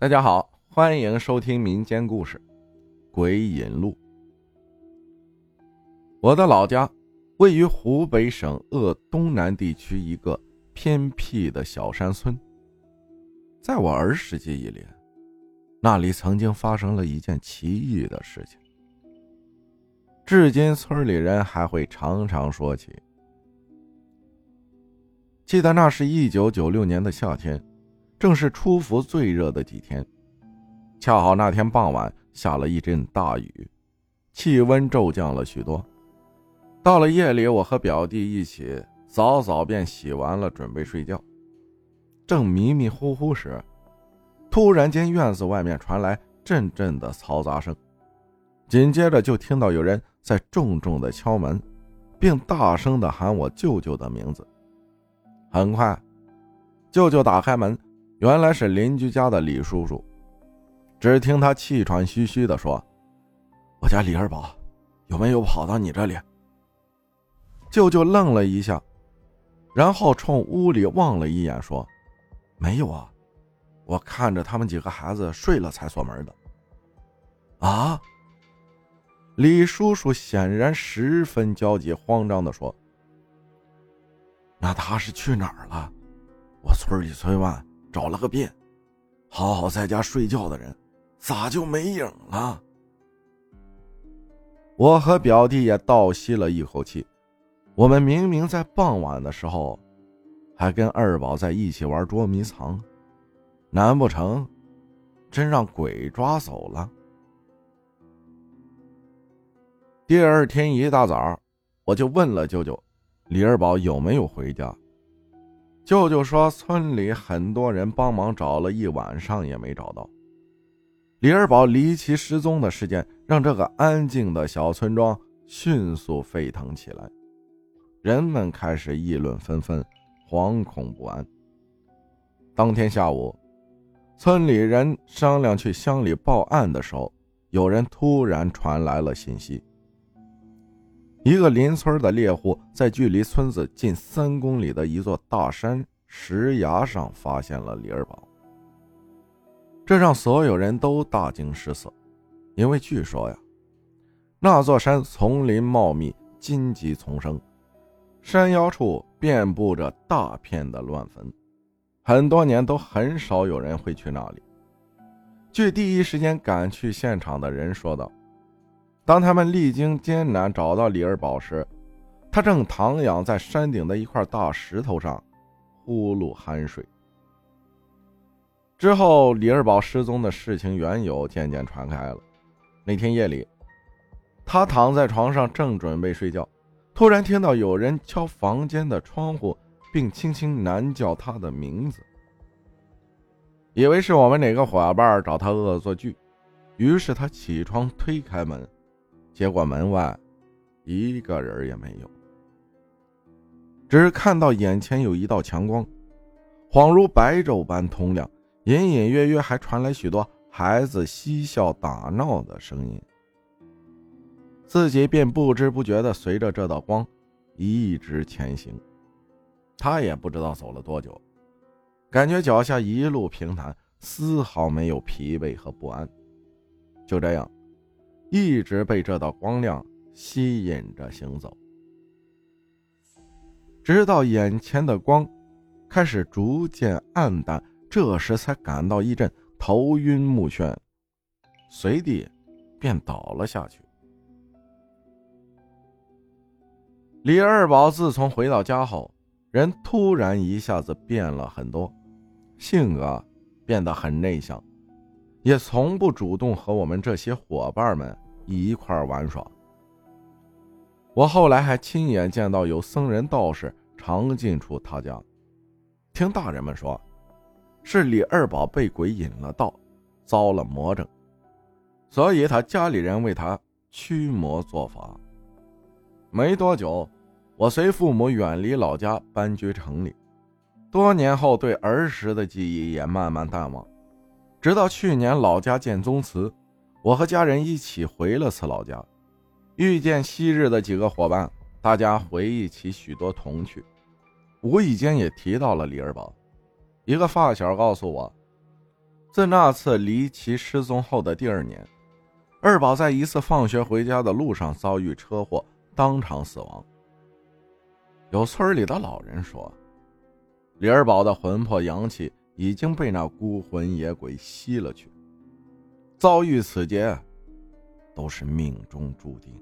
大家好，欢迎收听民间故事《鬼引路》。我的老家位于湖北省鄂东南地区一个偏僻的小山村。在我儿时记忆里，那里曾经发生了一件奇异的事情，至今村里人还会常常说起。记得那是一九九六年的夏天。正是出伏最热的几天，恰好那天傍晚下了一阵大雨，气温骤降了许多。到了夜里，我和表弟一起早早便洗完了，准备睡觉。正迷迷糊糊时，突然间院子外面传来阵阵的嘈杂声，紧接着就听到有人在重重的敲门，并大声的喊我舅舅的名字。很快，舅舅打开门。原来是邻居家的李叔叔，只听他气喘吁吁的说：“我家李二宝有没有跑到你这里？”舅舅愣了一下，然后冲屋里望了一眼，说：“没有啊，我看着他们几个孩子睡了才锁门的。”啊！李叔叔显然十分焦急，慌张的说：“那他是去哪儿了？我村里村外……”找了个遍，好好在家睡觉的人，咋就没影了？我和表弟也倒吸了一口气。我们明明在傍晚的时候，还跟二宝在一起玩捉迷藏，难不成真让鬼抓走了？第二天一大早，我就问了舅舅，李二宝有没有回家。舅舅说，村里很多人帮忙找了一晚上也没找到。李二宝离奇失踪的事件，让这个安静的小村庄迅速沸腾起来，人们开始议论纷纷，惶恐不安。当天下午，村里人商量去乡里报案的时候，有人突然传来了信息。一个邻村的猎户在距离村子近三公里的一座大山石崖上发现了李二宝，这让所有人都大惊失色，因为据说呀，那座山丛林茂密，荆棘丛生，山腰处遍布着大片的乱坟，很多年都很少有人会去那里。据第一时间赶去现场的人说道。当他们历经艰难找到李二宝时，他正躺仰在山顶的一块大石头上，呼噜酣睡。之后，李二宝失踪的事情缘由渐渐传开了。那天夜里，他躺在床上正准备睡觉，突然听到有人敲房间的窗户，并轻轻喃叫他的名字，以为是我们哪个伙伴找他恶作剧，于是他起床推开门。结果门外一个人也没有，只看到眼前有一道强光，恍如白昼般通亮，隐隐约约还传来许多孩子嬉笑打闹的声音。自己便不知不觉的随着这道光一直前行，他也不知道走了多久，感觉脚下一路平坦，丝毫没有疲惫和不安。就这样。一直被这道光亮吸引着行走，直到眼前的光开始逐渐暗淡，这时才感到一阵头晕目眩，随地便倒了下去。李二宝自从回到家后，人突然一下子变了很多，性格变得很内向。也从不主动和我们这些伙伴们一块玩耍。我后来还亲眼见到有僧人道士常进出他家，听大人们说，是李二宝被鬼引了道，遭了魔怔，所以他家里人为他驱魔做法。没多久，我随父母远离老家，搬居城里，多年后对儿时的记忆也慢慢淡忘。直到去年老家建宗祠，我和家人一起回了次老家，遇见昔日的几个伙伴，大家回忆起许多童趣，无意间也提到了李二宝。一个发小告诉我，自那次离奇失踪后的第二年，二宝在一次放学回家的路上遭遇车祸，当场死亡。有村里的老人说，李二宝的魂魄阳气已经被那孤魂野鬼吸了去，遭遇此劫，都是命中注定。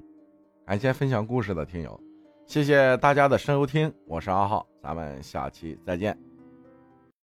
感谢分享故事的听友，谢谢大家的收听，我是阿浩，咱们下期再见。